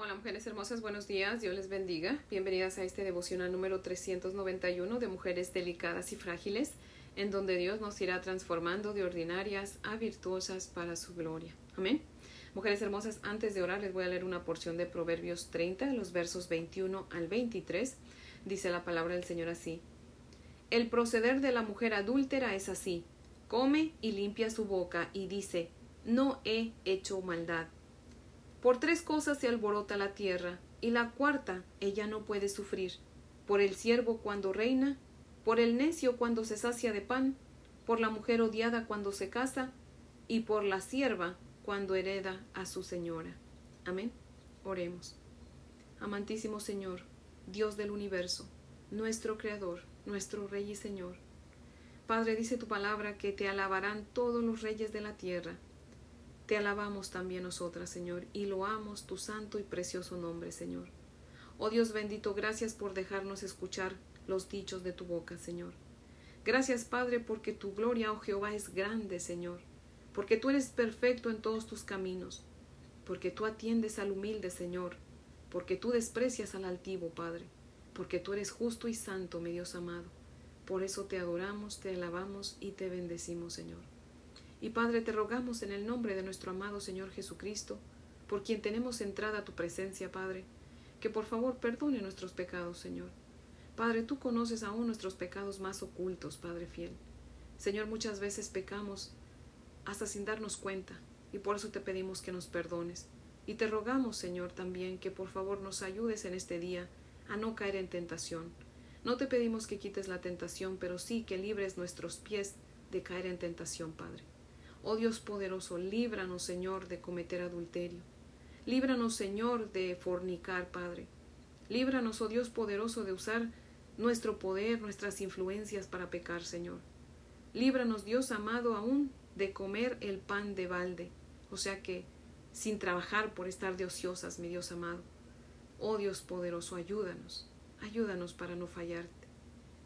Hola mujeres hermosas, buenos días, Dios les bendiga. Bienvenidas a este devocional número 391 de Mujeres Delicadas y Frágiles, en donde Dios nos irá transformando de ordinarias a virtuosas para su gloria. Amén. Mujeres hermosas, antes de orar les voy a leer una porción de Proverbios 30, los versos 21 al 23. Dice la palabra del Señor así. El proceder de la mujer adúltera es así. Come y limpia su boca y dice, no he hecho maldad por tres cosas se alborota la tierra, y la cuarta ella no puede sufrir, por el siervo cuando reina, por el necio cuando se sacia de pan, por la mujer odiada cuando se casa, y por la sierva cuando hereda a su señora. Amén. Oremos. Amantísimo Señor, Dios del universo, nuestro Creador, nuestro Rey y Señor. Padre, dice tu palabra que te alabarán todos los reyes de la tierra, te alabamos también nosotras, Señor, y loamos tu santo y precioso nombre, Señor. Oh Dios bendito, gracias por dejarnos escuchar los dichos de tu boca, Señor. Gracias, Padre, porque tu gloria, oh Jehová, es grande, Señor, porque tú eres perfecto en todos tus caminos, porque tú atiendes al humilde, Señor, porque tú desprecias al altivo, Padre, porque tú eres justo y santo, mi Dios amado. Por eso te adoramos, te alabamos y te bendecimos, Señor. Y Padre, te rogamos en el nombre de nuestro amado Señor Jesucristo, por quien tenemos entrada a tu presencia, Padre, que por favor perdone nuestros pecados, Señor. Padre, tú conoces aún nuestros pecados más ocultos, Padre fiel. Señor, muchas veces pecamos hasta sin darnos cuenta, y por eso te pedimos que nos perdones. Y te rogamos, Señor, también que por favor nos ayudes en este día a no caer en tentación. No te pedimos que quites la tentación, pero sí que libres nuestros pies de caer en tentación, Padre. Oh Dios poderoso, líbranos, Señor, de cometer adulterio. Líbranos, Señor, de fornicar, Padre. Líbranos, oh Dios poderoso, de usar nuestro poder, nuestras influencias para pecar, Señor. Líbranos, Dios amado, aún de comer el pan de balde, o sea que sin trabajar por estar de ociosas, mi Dios amado. Oh Dios poderoso, ayúdanos, ayúdanos para no fallarte.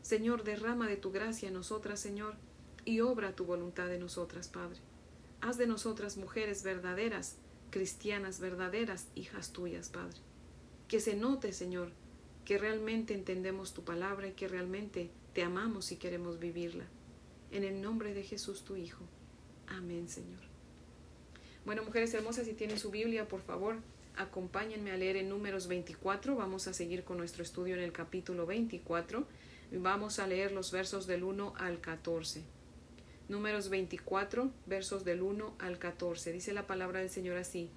Señor, derrama de tu gracia en nosotras, Señor, y obra tu voluntad en nosotras, Padre. Haz de nosotras mujeres verdaderas, cristianas verdaderas, hijas tuyas, Padre. Que se note, Señor, que realmente entendemos tu palabra y que realmente te amamos y queremos vivirla. En el nombre de Jesús, tu Hijo. Amén, Señor. Bueno, mujeres hermosas, si tienen su Biblia, por favor, acompáñenme a leer en números 24. Vamos a seguir con nuestro estudio en el capítulo 24. Vamos a leer los versos del 1 al 14. Números 24, versos del 1 al 14. Dice la palabra del Señor así.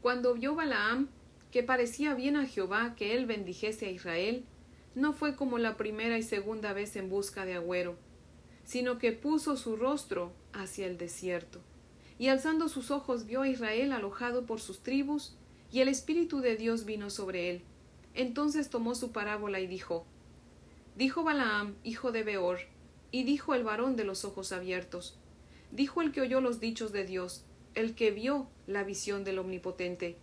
Cuando vio Balaam que parecía bien a Jehová que él bendijese a Israel, no fue como la primera y segunda vez en busca de agüero, sino que puso su rostro hacia el desierto, y alzando sus ojos vio a Israel alojado por sus tribus, y el Espíritu de Dios vino sobre él. Entonces tomó su parábola y dijo Dijo Balaam, hijo de Beor, y dijo el varón de los ojos abiertos, dijo el que oyó los dichos de Dios, el que vio la visión del Omnipotente,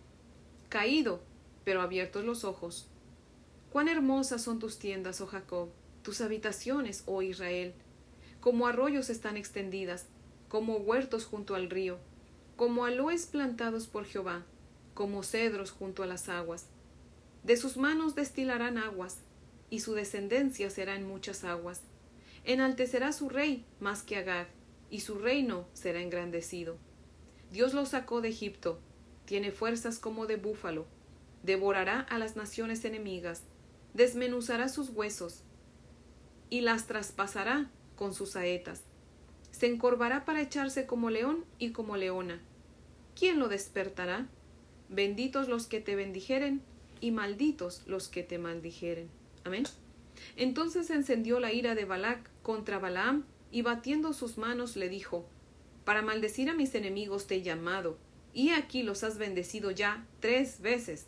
caído, pero abiertos los ojos. Cuán hermosas son tus tiendas, oh Jacob, tus habitaciones, oh Israel, como arroyos están extendidas, como huertos junto al río, como aloes plantados por Jehová, como cedros junto a las aguas. De sus manos destilarán aguas, y su descendencia será en muchas aguas enaltecerá su rey más que Agag, y su reino será engrandecido. Dios lo sacó de Egipto, tiene fuerzas como de búfalo, devorará a las naciones enemigas, desmenuzará sus huesos, y las traspasará con sus saetas. Se encorvará para echarse como león y como leona. ¿Quién lo despertará? Benditos los que te bendijeren, y malditos los que te maldijeren. Amén. Entonces encendió la ira de Balac contra Balaam, y batiendo sus manos le dijo Para maldecir a mis enemigos te he llamado, y aquí los has bendecido ya tres veces.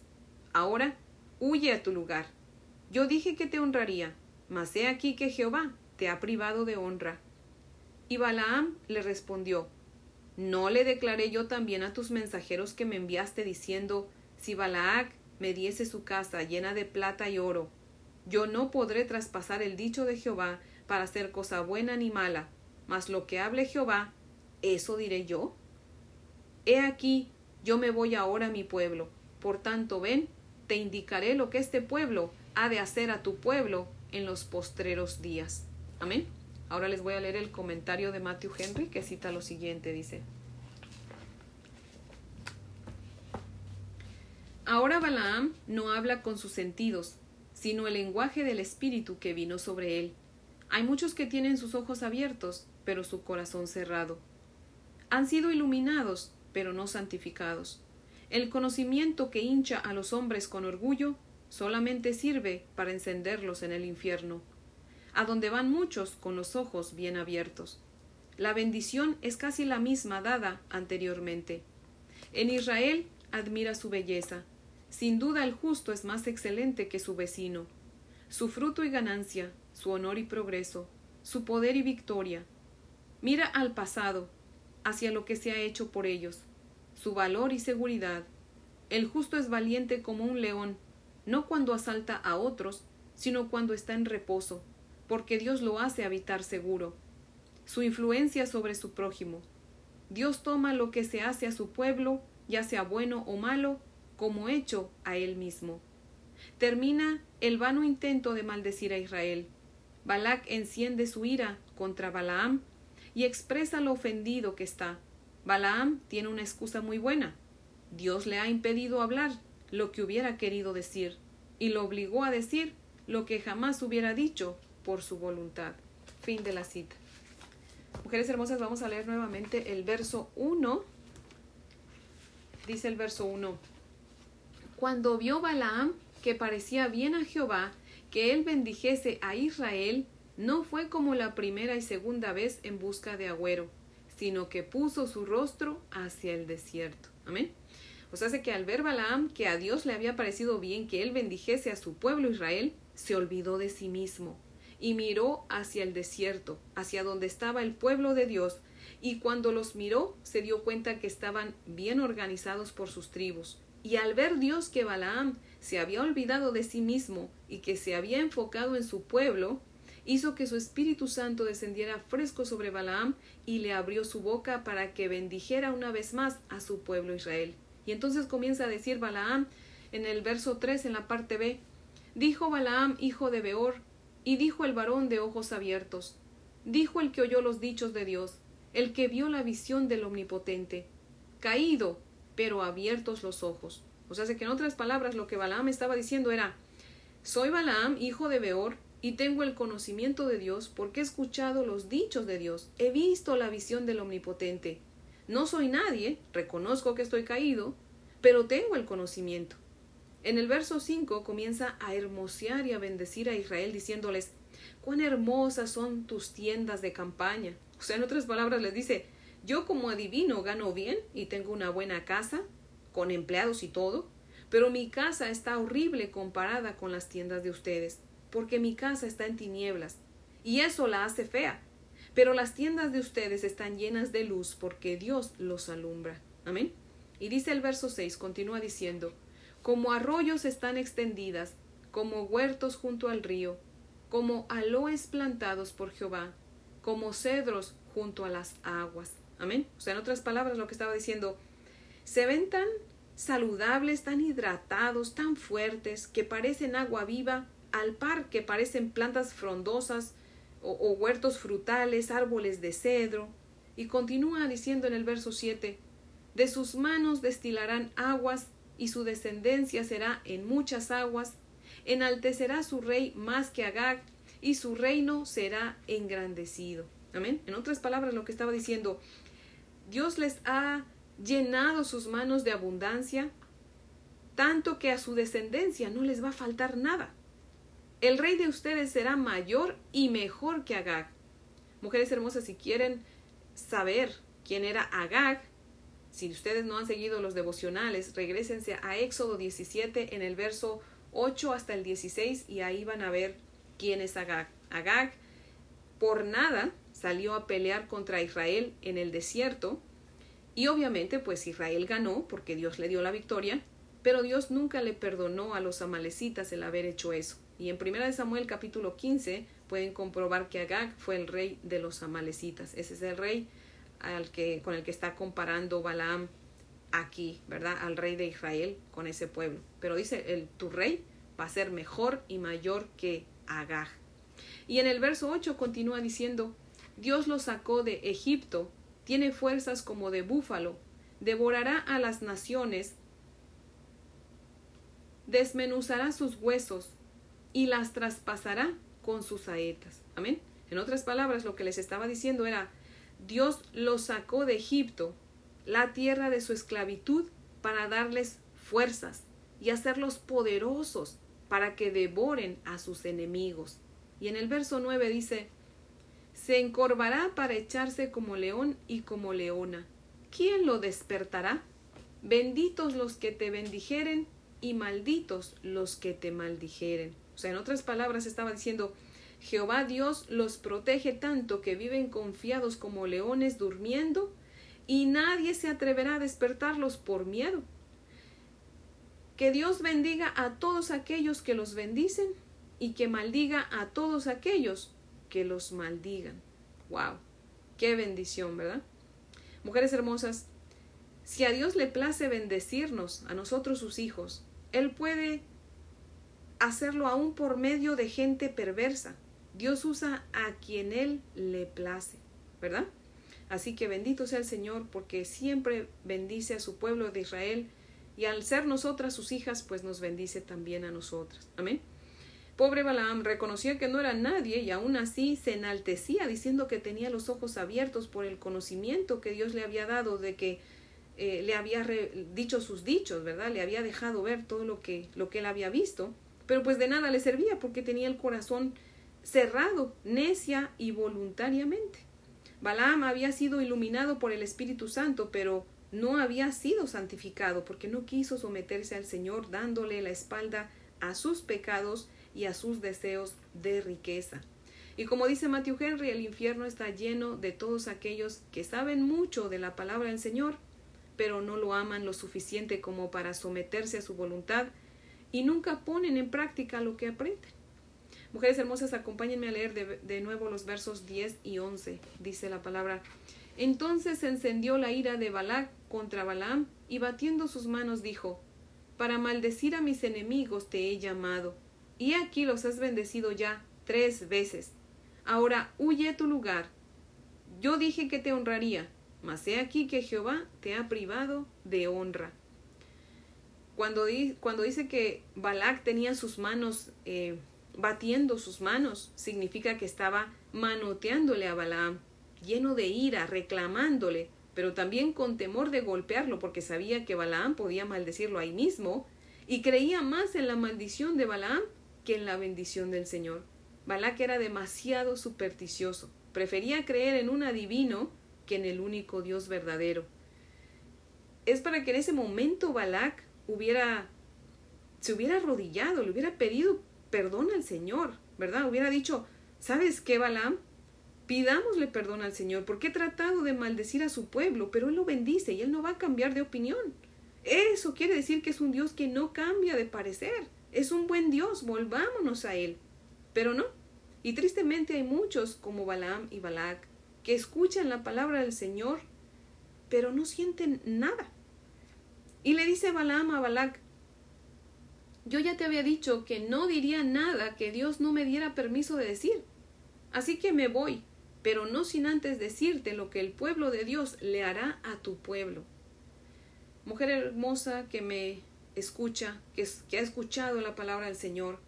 Ahora huye a tu lugar. Yo dije que te honraría, mas he aquí que Jehová te ha privado de honra. Y Balaam le respondió ¿No le declaré yo también a tus mensajeros que me enviaste diciendo Si Balaac me diese su casa llena de plata y oro, yo no podré traspasar el dicho de Jehová para hacer cosa buena ni mala, mas lo que hable Jehová, eso diré yo. He aquí, yo me voy ahora a mi pueblo. Por tanto, ven, te indicaré lo que este pueblo ha de hacer a tu pueblo en los postreros días. Amén. Ahora les voy a leer el comentario de Matthew Henry que cita lo siguiente, dice. Ahora Balaam no habla con sus sentidos, sino el lenguaje del Espíritu que vino sobre él. Hay muchos que tienen sus ojos abiertos, pero su corazón cerrado. Han sido iluminados, pero no santificados. El conocimiento que hincha a los hombres con orgullo solamente sirve para encenderlos en el infierno, a donde van muchos con los ojos bien abiertos. La bendición es casi la misma dada anteriormente. En Israel admira su belleza. Sin duda el justo es más excelente que su vecino. Su fruto y ganancia, su honor y progreso, su poder y victoria. Mira al pasado, hacia lo que se ha hecho por ellos, su valor y seguridad. El justo es valiente como un león, no cuando asalta a otros, sino cuando está en reposo, porque Dios lo hace habitar seguro. Su influencia sobre su prójimo. Dios toma lo que se hace a su pueblo, ya sea bueno o malo, como hecho a él mismo. Termina el vano intento de maldecir a Israel. Balac enciende su ira contra Balaam y expresa lo ofendido que está. Balaam tiene una excusa muy buena. Dios le ha impedido hablar lo que hubiera querido decir y lo obligó a decir lo que jamás hubiera dicho por su voluntad. Fin de la cita. Mujeres hermosas, vamos a leer nuevamente el verso 1. Dice el verso 1. Cuando vio Balaam que parecía bien a Jehová que él bendijese a Israel, no fue como la primera y segunda vez en busca de agüero, sino que puso su rostro hacia el desierto. Amén. O sea, que al ver Balaam que a Dios le había parecido bien que él bendijese a su pueblo Israel, se olvidó de sí mismo y miró hacia el desierto, hacia donde estaba el pueblo de Dios, y cuando los miró se dio cuenta que estaban bien organizados por sus tribus. Y al ver Dios que Balaam se había olvidado de sí mismo y que se había enfocado en su pueblo, hizo que su Espíritu Santo descendiera fresco sobre Balaam y le abrió su boca para que bendijera una vez más a su pueblo Israel. Y entonces comienza a decir Balaam en el verso 3 en la parte B, dijo Balaam, hijo de Beor, y dijo el varón de ojos abiertos, dijo el que oyó los dichos de Dios, el que vio la visión del Omnipotente, caído, pero abiertos los ojos. O sea, que en otras palabras lo que Balaam estaba diciendo era, soy Balaam, hijo de Beor, y tengo el conocimiento de Dios porque he escuchado los dichos de Dios, he visto la visión del Omnipotente. No soy nadie, reconozco que estoy caído, pero tengo el conocimiento. En el verso 5 comienza a hermosear y a bendecir a Israel diciéndoles, cuán hermosas son tus tiendas de campaña. O sea, en otras palabras les dice, yo como adivino gano bien y tengo una buena casa, con empleados y todo, pero mi casa está horrible comparada con las tiendas de ustedes, porque mi casa está en tinieblas, y eso la hace fea. Pero las tiendas de ustedes están llenas de luz porque Dios los alumbra. Amén. Y dice el verso 6, continúa diciendo, como arroyos están extendidas, como huertos junto al río, como aloes plantados por Jehová, como cedros junto a las aguas. Amén. O sea, en otras palabras, lo que estaba diciendo, se ven tan saludables, tan hidratados, tan fuertes, que parecen agua viva, al par que parecen plantas frondosas o, huertos frutales, árboles de cedro. Y continúa diciendo en el verso 7, de sus manos destilarán aguas y su descendencia será en muchas aguas, enaltecerá su rey más que Agag, y su reino será engrandecido. Amén. En otras palabras, lo que estaba diciendo, Dios les ha llenado sus manos de abundancia, tanto que a su descendencia no les va a faltar nada. El rey de ustedes será mayor y mejor que Agag. Mujeres hermosas, si quieren saber quién era Agag, si ustedes no han seguido los devocionales, regresense a Éxodo 17 en el verso 8 hasta el 16 y ahí van a ver quién es Agag. Agag por nada salió a pelear contra Israel en el desierto y obviamente, pues Israel ganó porque Dios le dio la victoria, pero Dios nunca le perdonó a los amalecitas el haber hecho eso. Y en 1 Samuel capítulo 15 pueden comprobar que Agag fue el rey de los amalecitas. Ese es el rey al que, con el que está comparando Balaam aquí, ¿verdad? Al rey de Israel con ese pueblo. Pero dice, el, tu rey va a ser mejor y mayor que Agag. Y en el verso 8 continúa diciendo, Dios lo sacó de Egipto, tiene fuerzas como de búfalo, devorará a las naciones, desmenuzará sus huesos y las traspasará con sus saetas. Amén. En otras palabras, lo que les estaba diciendo era, Dios los sacó de Egipto, la tierra de su esclavitud, para darles fuerzas y hacerlos poderosos para que devoren a sus enemigos. Y en el verso 9 dice, se encorvará para echarse como león y como leona. ¿Quién lo despertará? Benditos los que te bendijeren y malditos los que te maldijeren. O sea, en otras palabras estaba diciendo, Jehová Dios los protege tanto que viven confiados como leones durmiendo y nadie se atreverá a despertarlos por miedo. Que Dios bendiga a todos aquellos que los bendicen y que maldiga a todos aquellos que los maldigan. ¡Wow! ¡Qué bendición, ¿verdad? Mujeres hermosas, si a Dios le place bendecirnos, a nosotros sus hijos, Él puede hacerlo aún por medio de gente perversa. Dios usa a quien Él le place, ¿verdad? Así que bendito sea el Señor porque siempre bendice a su pueblo de Israel y al ser nosotras sus hijas, pues nos bendice también a nosotras. Amén. Pobre Balaam reconocía que no era nadie y aún así se enaltecía diciendo que tenía los ojos abiertos por el conocimiento que Dios le había dado de que eh, le había dicho sus dichos, ¿verdad? Le había dejado ver todo lo que, lo que él había visto, pero pues de nada le servía porque tenía el corazón cerrado, necia y voluntariamente. Balaam había sido iluminado por el Espíritu Santo, pero no había sido santificado porque no quiso someterse al Señor dándole la espalda a sus pecados y a sus deseos de riqueza. Y como dice Matthew Henry, el infierno está lleno de todos aquellos que saben mucho de la palabra del Señor, pero no lo aman lo suficiente como para someterse a su voluntad y nunca ponen en práctica lo que aprenden. Mujeres hermosas, acompáñenme a leer de, de, nuevo los versos 10 y 11. Dice la palabra. Entonces se encendió la ira de Balac contra Balaam y batiendo sus manos dijo, Para maldecir a mis enemigos te he llamado y aquí los has bendecido ya tres veces. Ahora huye tu lugar. Yo dije que te honraría, mas he aquí que Jehová te ha privado de honra. Cuando, cuando dice que Balac tenía sus manos eh, batiendo sus manos, significa que estaba manoteándole a Balaam, lleno de ira, reclamándole, pero también con temor de golpearlo, porque sabía que Balaam podía maldecirlo ahí mismo, y creía más en la maldición de Balaam que en la bendición del Señor. Balac era demasiado supersticioso, prefería creer en un adivino que en el único Dios verdadero. Es para que en ese momento Balac hubiera se hubiera arrodillado, le hubiera pedido perdón al Señor, ¿verdad? Hubiera dicho, ¿sabes qué, Balaam? Pidámosle perdón al Señor, porque he tratado de maldecir a su pueblo, pero Él lo bendice y Él no va a cambiar de opinión. Eso quiere decir que es un Dios que no cambia de parecer. Es un buen Dios, volvámonos a Él. Pero no. Y tristemente hay muchos como Balaam y Balac que escuchan la palabra del Señor, pero no sienten nada. Y le dice Balaam a Balac, yo ya te había dicho que no diría nada que Dios no me diera permiso de decir. Así que me voy, pero no sin antes decirte lo que el pueblo de Dios le hará a tu pueblo. Mujer hermosa que me escucha, que, ha escuchado la palabra del Señor,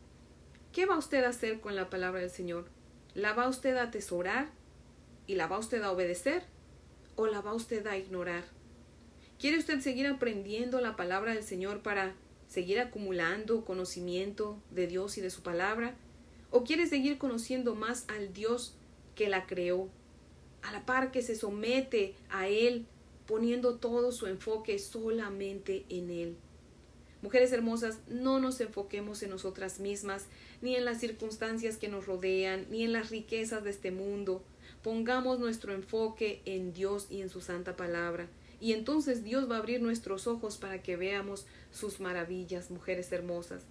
¿qué va usted a hacer con la palabra del Señor? ¿La va usted a atesorar y la va usted a obedecer o la va usted a ignorar? ¿Quiere usted seguir aprendiendo la palabra del Señor para seguir acumulando conocimiento de Dios y de su palabra? ¿O quiere seguir conociendo más al Dios que la creó, a la par que se somete a Él, poniendo todo su enfoque solamente en Él? Mujeres hermosas, no nos enfoquemos en nosotras mismas, ni en las circunstancias que nos rodean, ni en las riquezas de este mundo. Pongamos nuestro enfoque en Dios y en su santa palabra. Y entonces Dios va a abrir nuestros ojos para que veamos sus maravillas, mujeres hermosas.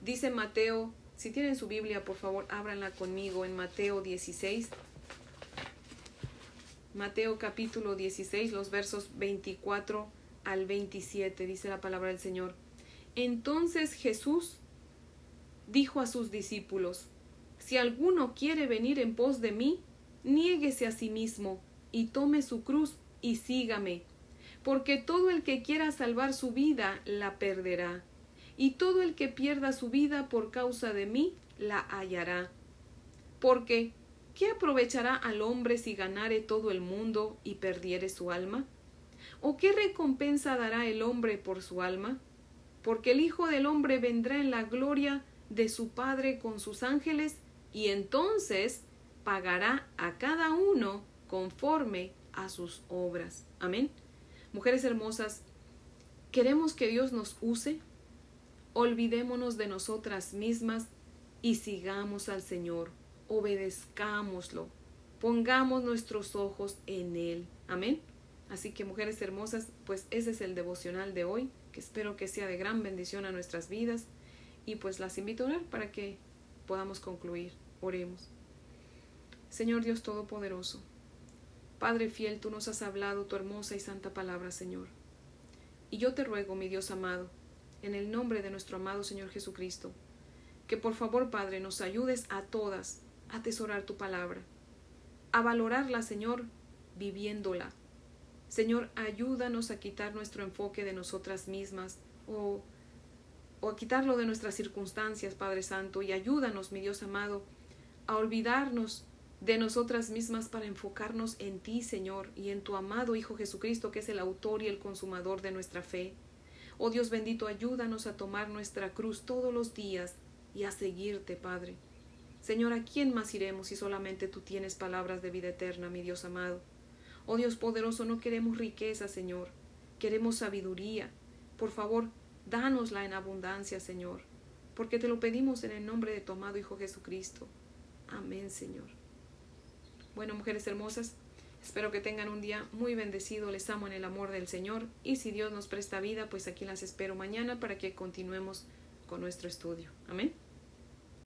Dice Mateo, si tienen su Biblia, por favor, ábranla conmigo en Mateo 16. Mateo capítulo 16, los versos 24 al 27, dice la palabra del Señor. Entonces Jesús dijo a sus discípulos, Si alguno quiere venir en pos de mí, niéguese a sí mismo y tome su cruz y sígame, porque todo el que quiera salvar su vida la perderá, y todo el que pierda su vida por causa de mí la hallará. Porque, ¿qué aprovechará al hombre si ganare todo el mundo y perdiere su alma? ¿O qué recompensa dará el hombre por su alma? Porque el Hijo del hombre vendrá en la gloria de su Padre con sus ángeles, y entonces pagará a cada uno conforme a sus obras. Amén. Mujeres hermosas, ¿queremos que Dios nos use? Olvidémonos de nosotras mismas y sigamos al Señor, obedezcámoslo, pongamos nuestros ojos en Él. Amén. Así que mujeres hermosas, pues ese es el devocional de hoy, que espero que sea de gran bendición a nuestras vidas y pues las invito a orar para que podamos concluir. Oremos. Señor Dios Todopoderoso, Padre fiel, tú nos has hablado tu hermosa y santa palabra, Señor. Y yo te ruego, mi Dios amado, en el nombre de nuestro amado Señor Jesucristo, que por favor, Padre, nos ayudes a todas a atesorar tu palabra, a valorarla, Señor, viviéndola. Señor, ayúdanos a quitar nuestro enfoque de nosotras mismas o, a quitarlo de nuestras circunstancias, Padre Santo, y ayúdanos, mi Dios amado, a olvidarnos de nosotras mismas para enfocarnos en ti, Señor, y en tu amado Hijo Jesucristo, que es el autor y el consumador de nuestra fe. Oh Dios bendito, ayúdanos a tomar nuestra cruz todos los días y a seguirte, Padre. Señor, ¿a quién más iremos si solamente tú tienes palabras de vida eterna, mi Dios amado? Oh Dios poderoso, no queremos riqueza, Señor, queremos sabiduría. Por favor, dánosla en abundancia, Señor, porque te lo pedimos en el nombre de tu amado Hijo Jesucristo. Amén, Señor. Bueno, mujeres hermosas, espero que tengan un día muy bendecido. Les amo en el amor del Señor. Y si Dios nos presta vida, pues aquí las espero mañana para que continuemos con nuestro estudio. Amén.